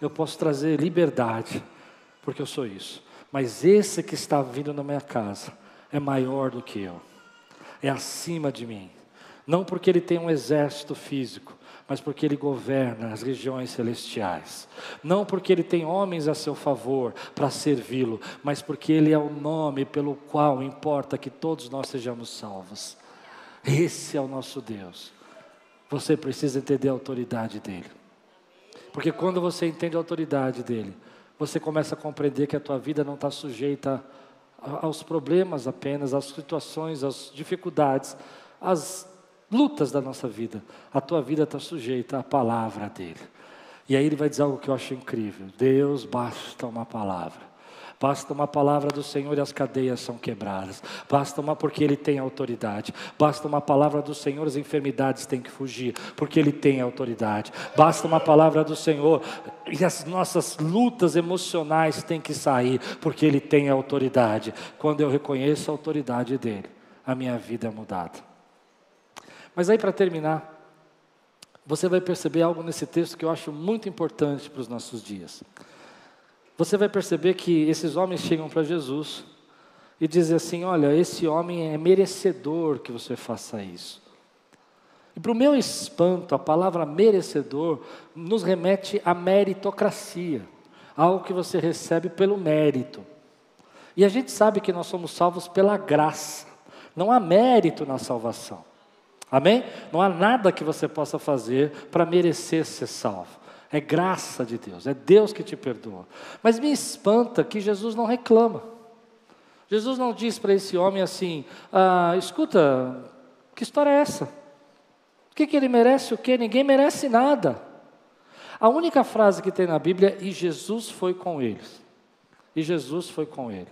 Eu posso trazer liberdade, porque eu sou isso. Mas esse que está vindo na minha casa é maior do que eu. É acima de mim. Não porque ele tem um exército físico, mas porque Ele governa as regiões celestiais. Não porque Ele tem homens a seu favor para servi-lo, mas porque Ele é o nome pelo qual importa que todos nós sejamos salvos. Esse é o nosso Deus. Você precisa entender a autoridade dEle. Porque quando você entende a autoridade dEle, você começa a compreender que a tua vida não está sujeita aos problemas apenas, às situações, às dificuldades, às lutas da nossa vida, a tua vida está sujeita à palavra dele. E aí ele vai dizer algo que eu acho incrível: Deus basta uma palavra. Basta uma palavra do Senhor e as cadeias são quebradas. Basta uma porque Ele tem autoridade. Basta uma palavra do Senhor, as enfermidades têm que fugir, porque Ele tem autoridade. Basta uma palavra do Senhor e as nossas lutas emocionais têm que sair, porque Ele tem autoridade. Quando eu reconheço a autoridade dEle, a minha vida é mudada. Mas aí, para terminar, você vai perceber algo nesse texto que eu acho muito importante para os nossos dias. Você vai perceber que esses homens chegam para Jesus e dizem assim: Olha, esse homem é merecedor que você faça isso. E para o meu espanto, a palavra merecedor nos remete à meritocracia, algo que você recebe pelo mérito. E a gente sabe que nós somos salvos pela graça, não há mérito na salvação. Amém? Não há nada que você possa fazer para merecer ser salvo. É graça de Deus, é Deus que te perdoa. Mas me espanta que Jesus não reclama. Jesus não diz para esse homem assim: ah, escuta, que história é essa? O que, que ele merece o quê? Ninguém merece nada. A única frase que tem na Bíblia é: e Jesus foi com eles. E Jesus foi com ele.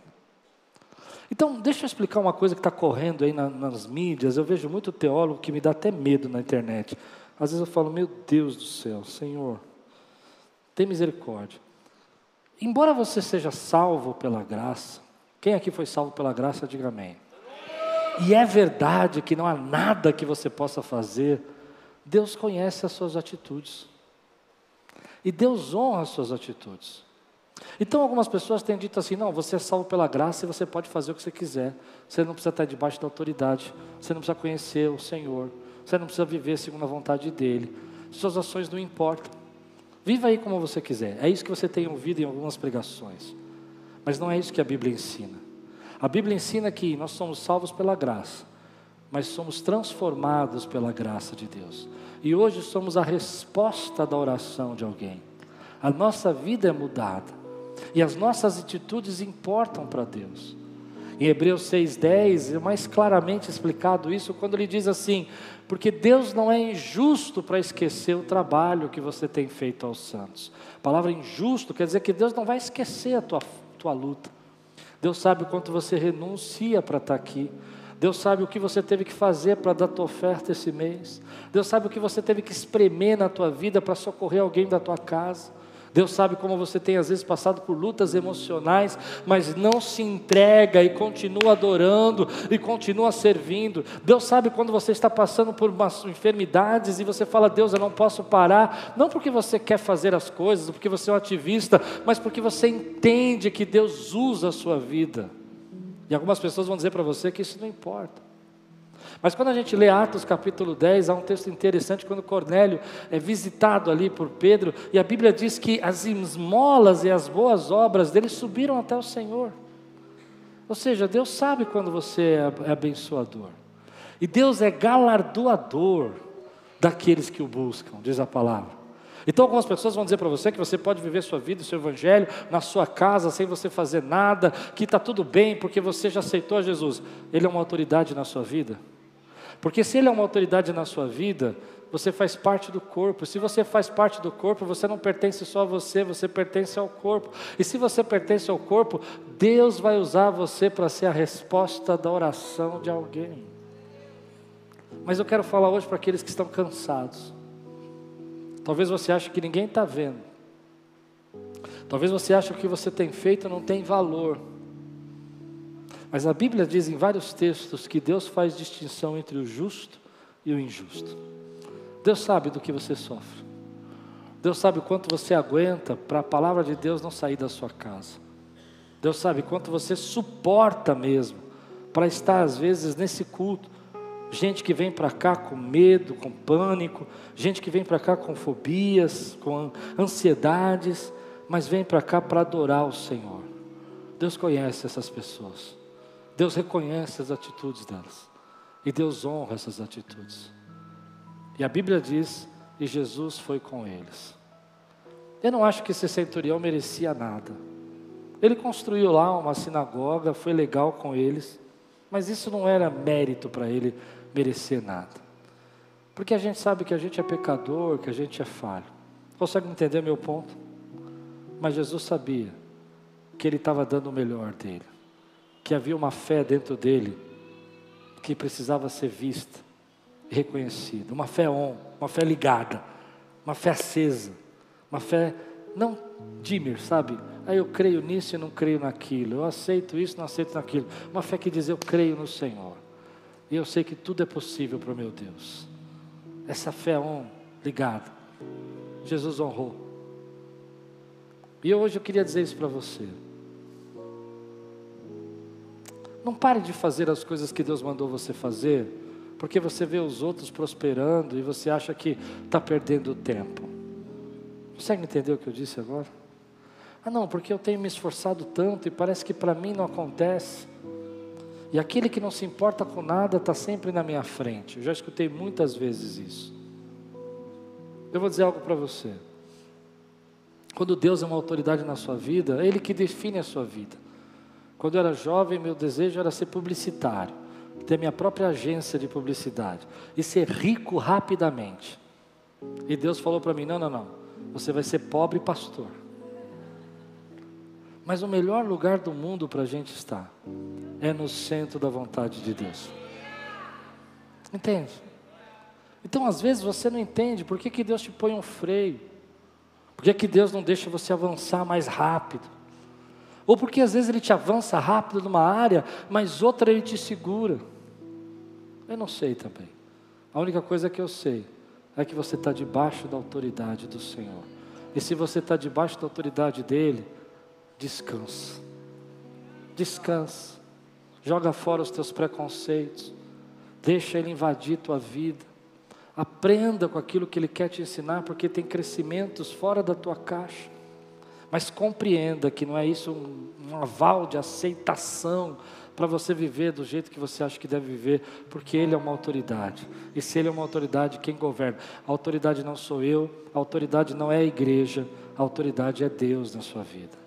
Então, deixa eu explicar uma coisa que está correndo aí na, nas mídias. Eu vejo muito teólogo que me dá até medo na internet. Às vezes eu falo, meu Deus do céu, Senhor, tem misericórdia. Embora você seja salvo pela graça, quem aqui foi salvo pela graça, diga amém. E é verdade que não há nada que você possa fazer, Deus conhece as suas atitudes. E Deus honra as suas atitudes. Então algumas pessoas têm dito assim: não, você é salvo pela graça e você pode fazer o que você quiser. Você não precisa estar debaixo da autoridade. Você não precisa conhecer o Senhor. Você não precisa viver segundo a vontade dEle. Suas ações não importam. Viva aí como você quiser. É isso que você tem ouvido em algumas pregações. Mas não é isso que a Bíblia ensina. A Bíblia ensina que nós somos salvos pela graça, mas somos transformados pela graça de Deus. E hoje somos a resposta da oração de alguém. A nossa vida é mudada. E as nossas atitudes importam para Deus. Em Hebreus 6,10 é mais claramente explicado isso quando ele diz assim: porque Deus não é injusto para esquecer o trabalho que você tem feito aos santos. A palavra injusto quer dizer que Deus não vai esquecer a tua, tua luta. Deus sabe o quanto você renuncia para estar aqui. Deus sabe o que você teve que fazer para dar tua oferta esse mês. Deus sabe o que você teve que espremer na tua vida para socorrer alguém da tua casa. Deus sabe como você tem às vezes passado por lutas emocionais, mas não se entrega e continua adorando e continua servindo. Deus sabe quando você está passando por umas enfermidades e você fala, Deus, eu não posso parar, não porque você quer fazer as coisas, porque você é um ativista, mas porque você entende que Deus usa a sua vida. E algumas pessoas vão dizer para você que isso não importa. Mas quando a gente lê Atos capítulo 10, há um texto interessante quando Cornélio é visitado ali por Pedro, e a Bíblia diz que as esmolas e as boas obras dele subiram até o Senhor. Ou seja, Deus sabe quando você é abençoador. E Deus é galardoador daqueles que o buscam, diz a palavra. Então, algumas pessoas vão dizer para você que você pode viver sua vida, seu evangelho, na sua casa, sem você fazer nada, que está tudo bem, porque você já aceitou Jesus. Ele é uma autoridade na sua vida. Porque se ele é uma autoridade na sua vida, você faz parte do corpo. Se você faz parte do corpo, você não pertence só a você, você pertence ao corpo. E se você pertence ao corpo, Deus vai usar você para ser a resposta da oração de alguém. Mas eu quero falar hoje para aqueles que estão cansados. Talvez você ache que ninguém está vendo. Talvez você ache que o que você tem feito não tem valor. Mas a Bíblia diz em vários textos que Deus faz distinção entre o justo e o injusto. Deus sabe do que você sofre. Deus sabe quanto você aguenta para a palavra de Deus não sair da sua casa. Deus sabe quanto você suporta mesmo para estar às vezes nesse culto. Gente que vem para cá com medo, com pânico, gente que vem para cá com fobias, com ansiedades, mas vem para cá para adorar o Senhor. Deus conhece essas pessoas. Deus reconhece as atitudes delas. E Deus honra essas atitudes. E a Bíblia diz: e Jesus foi com eles. Eu não acho que esse centurião merecia nada. Ele construiu lá uma sinagoga, foi legal com eles, mas isso não era mérito para ele merecer nada. Porque a gente sabe que a gente é pecador, que a gente é falho. Consegue entender meu ponto? Mas Jesus sabia que ele estava dando o melhor dele que havia uma fé dentro dele que precisava ser vista reconhecida. Uma fé on, uma fé ligada, uma fé acesa, uma fé não dimmer, sabe? Aí eu creio nisso e não creio naquilo. Eu aceito isso, não aceito naquilo. Uma fé que diz eu creio no Senhor. E eu sei que tudo é possível para o meu Deus. Essa fé on, ligada. Jesus honrou. E hoje eu queria dizer isso para você. Não pare de fazer as coisas que Deus mandou você fazer, porque você vê os outros prosperando e você acha que está perdendo tempo. Consegue entender o que eu disse agora? Ah, não, porque eu tenho me esforçado tanto e parece que para mim não acontece. E aquele que não se importa com nada está sempre na minha frente. Eu já escutei muitas vezes isso. Eu vou dizer algo para você. Quando Deus é uma autoridade na sua vida, é Ele que define a sua vida. Quando eu era jovem, meu desejo era ser publicitário, ter minha própria agência de publicidade e ser rico rapidamente. E Deus falou para mim: não, não, não, você vai ser pobre pastor. Mas o melhor lugar do mundo para a gente estar é no centro da vontade de Deus. Entende? Então, às vezes, você não entende por que, que Deus te põe um freio, por que, que Deus não deixa você avançar mais rápido. Ou porque às vezes ele te avança rápido numa área, mas outra ele te segura. Eu não sei também. A única coisa que eu sei é que você está debaixo da autoridade do Senhor. E se você está debaixo da autoridade dele, descansa. Descansa. Joga fora os teus preconceitos. Deixa ele invadir tua vida. Aprenda com aquilo que ele quer te ensinar, porque tem crescimentos fora da tua caixa. Mas compreenda que não é isso um, um aval de aceitação para você viver do jeito que você acha que deve viver, porque Ele é uma autoridade. E se Ele é uma autoridade, quem governa? A autoridade não sou eu, a autoridade não é a igreja, a autoridade é Deus na sua vida.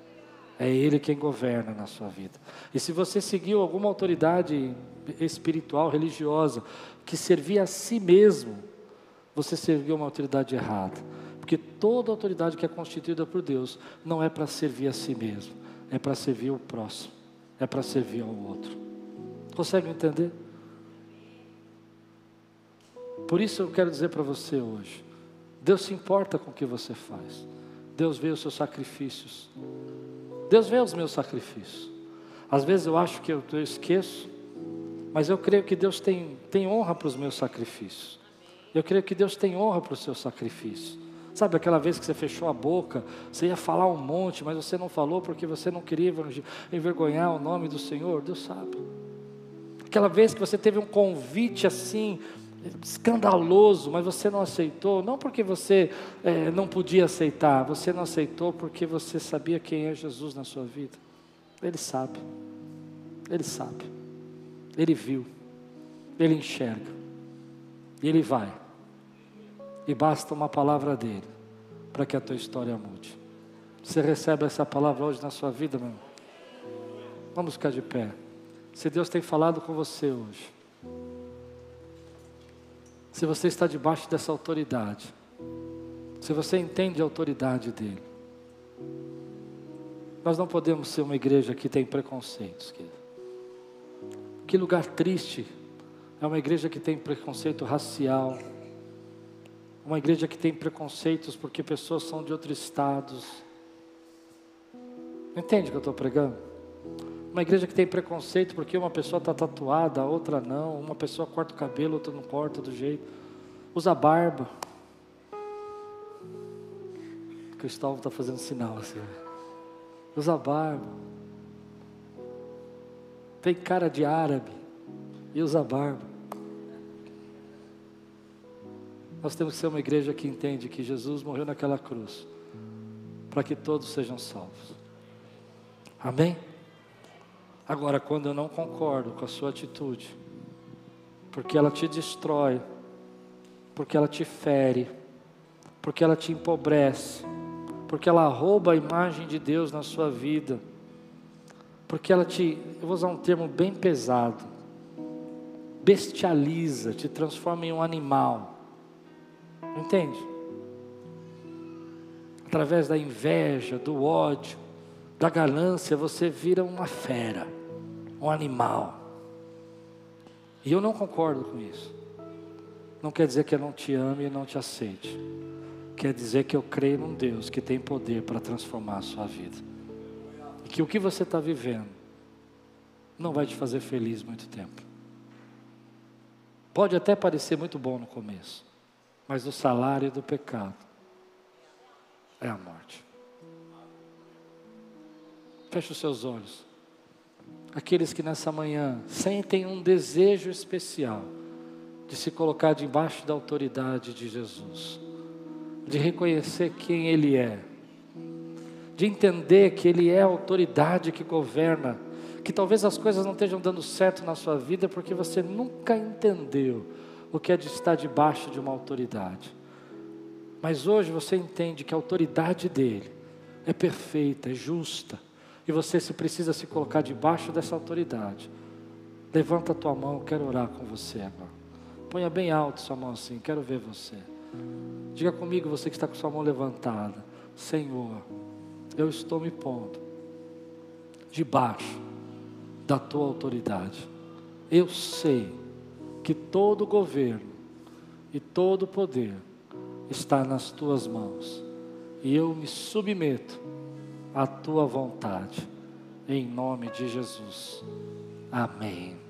É Ele quem governa na sua vida. E se você seguiu alguma autoridade espiritual, religiosa, que servia a si mesmo, você serviu uma autoridade errada. Porque toda autoridade que é constituída por Deus não é para servir a si mesmo, é para servir o próximo é para servir ao outro. Consegue entender? Por isso eu quero dizer para você hoje: Deus se importa com o que você faz. Deus vê os seus sacrifícios. Deus vê os meus sacrifícios. Às vezes eu acho que eu, eu esqueço, mas eu creio que Deus tem, tem honra para os meus sacrifícios. Eu creio que Deus tem honra para os seus sacrifícios. Sabe aquela vez que você fechou a boca, você ia falar um monte, mas você não falou porque você não queria envergonhar o nome do Senhor? Deus sabe. Aquela vez que você teve um convite assim, escandaloso, mas você não aceitou, não porque você é, não podia aceitar, você não aceitou porque você sabia quem é Jesus na sua vida. Ele sabe, ele sabe, ele viu, ele enxerga, e ele vai. E basta uma palavra dele para que a tua história mude. Você recebe essa palavra hoje na sua vida, meu? Vamos ficar de pé. Se Deus tem falado com você hoje, se você está debaixo dessa autoridade, se você entende a autoridade dele, nós não podemos ser uma igreja que tem preconceitos. Querido. Que lugar triste é uma igreja que tem preconceito racial uma igreja que tem preconceitos porque pessoas são de outros estados. Entende o que eu estou pregando? Uma igreja que tem preconceito porque uma pessoa está tatuada, a outra não. Uma pessoa corta o cabelo, outra não corta do jeito. Usa barba. O Cristóvão está fazendo sinal assim. Usa barba. Tem cara de árabe e usa barba. Nós temos que ser uma igreja que entende que Jesus morreu naquela cruz para que todos sejam salvos. Amém? Agora, quando eu não concordo com a sua atitude, porque ela te destrói, porque ela te fere, porque ela te empobrece, porque ela rouba a imagem de Deus na sua vida, porque ela te, eu vou usar um termo bem pesado, bestializa, te transforma em um animal. Entende? Através da inveja, do ódio, da ganância, você vira uma fera, um animal. E eu não concordo com isso. Não quer dizer que eu não te ame e não te aceite. Quer dizer que eu creio num Deus que tem poder para transformar a sua vida. E que o que você está vivendo não vai te fazer feliz muito tempo. Pode até parecer muito bom no começo. Mas o salário do pecado é a morte. Feche os seus olhos. Aqueles que nessa manhã sentem um desejo especial de se colocar debaixo da autoridade de Jesus, de reconhecer quem Ele é, de entender que Ele é a autoridade que governa, que talvez as coisas não estejam dando certo na sua vida porque você nunca entendeu o que é de estar debaixo de uma autoridade. Mas hoje você entende que a autoridade dele é perfeita, é justa, e você se precisa se colocar debaixo dessa autoridade. Levanta a tua mão, quero orar com você agora. Ponha bem alto sua mão assim, quero ver você. Diga comigo, você que está com sua mão levantada: Senhor, eu estou me pondo debaixo da tua autoridade. Eu sei que todo governo e todo poder está nas tuas mãos. E eu me submeto à tua vontade, em nome de Jesus. Amém.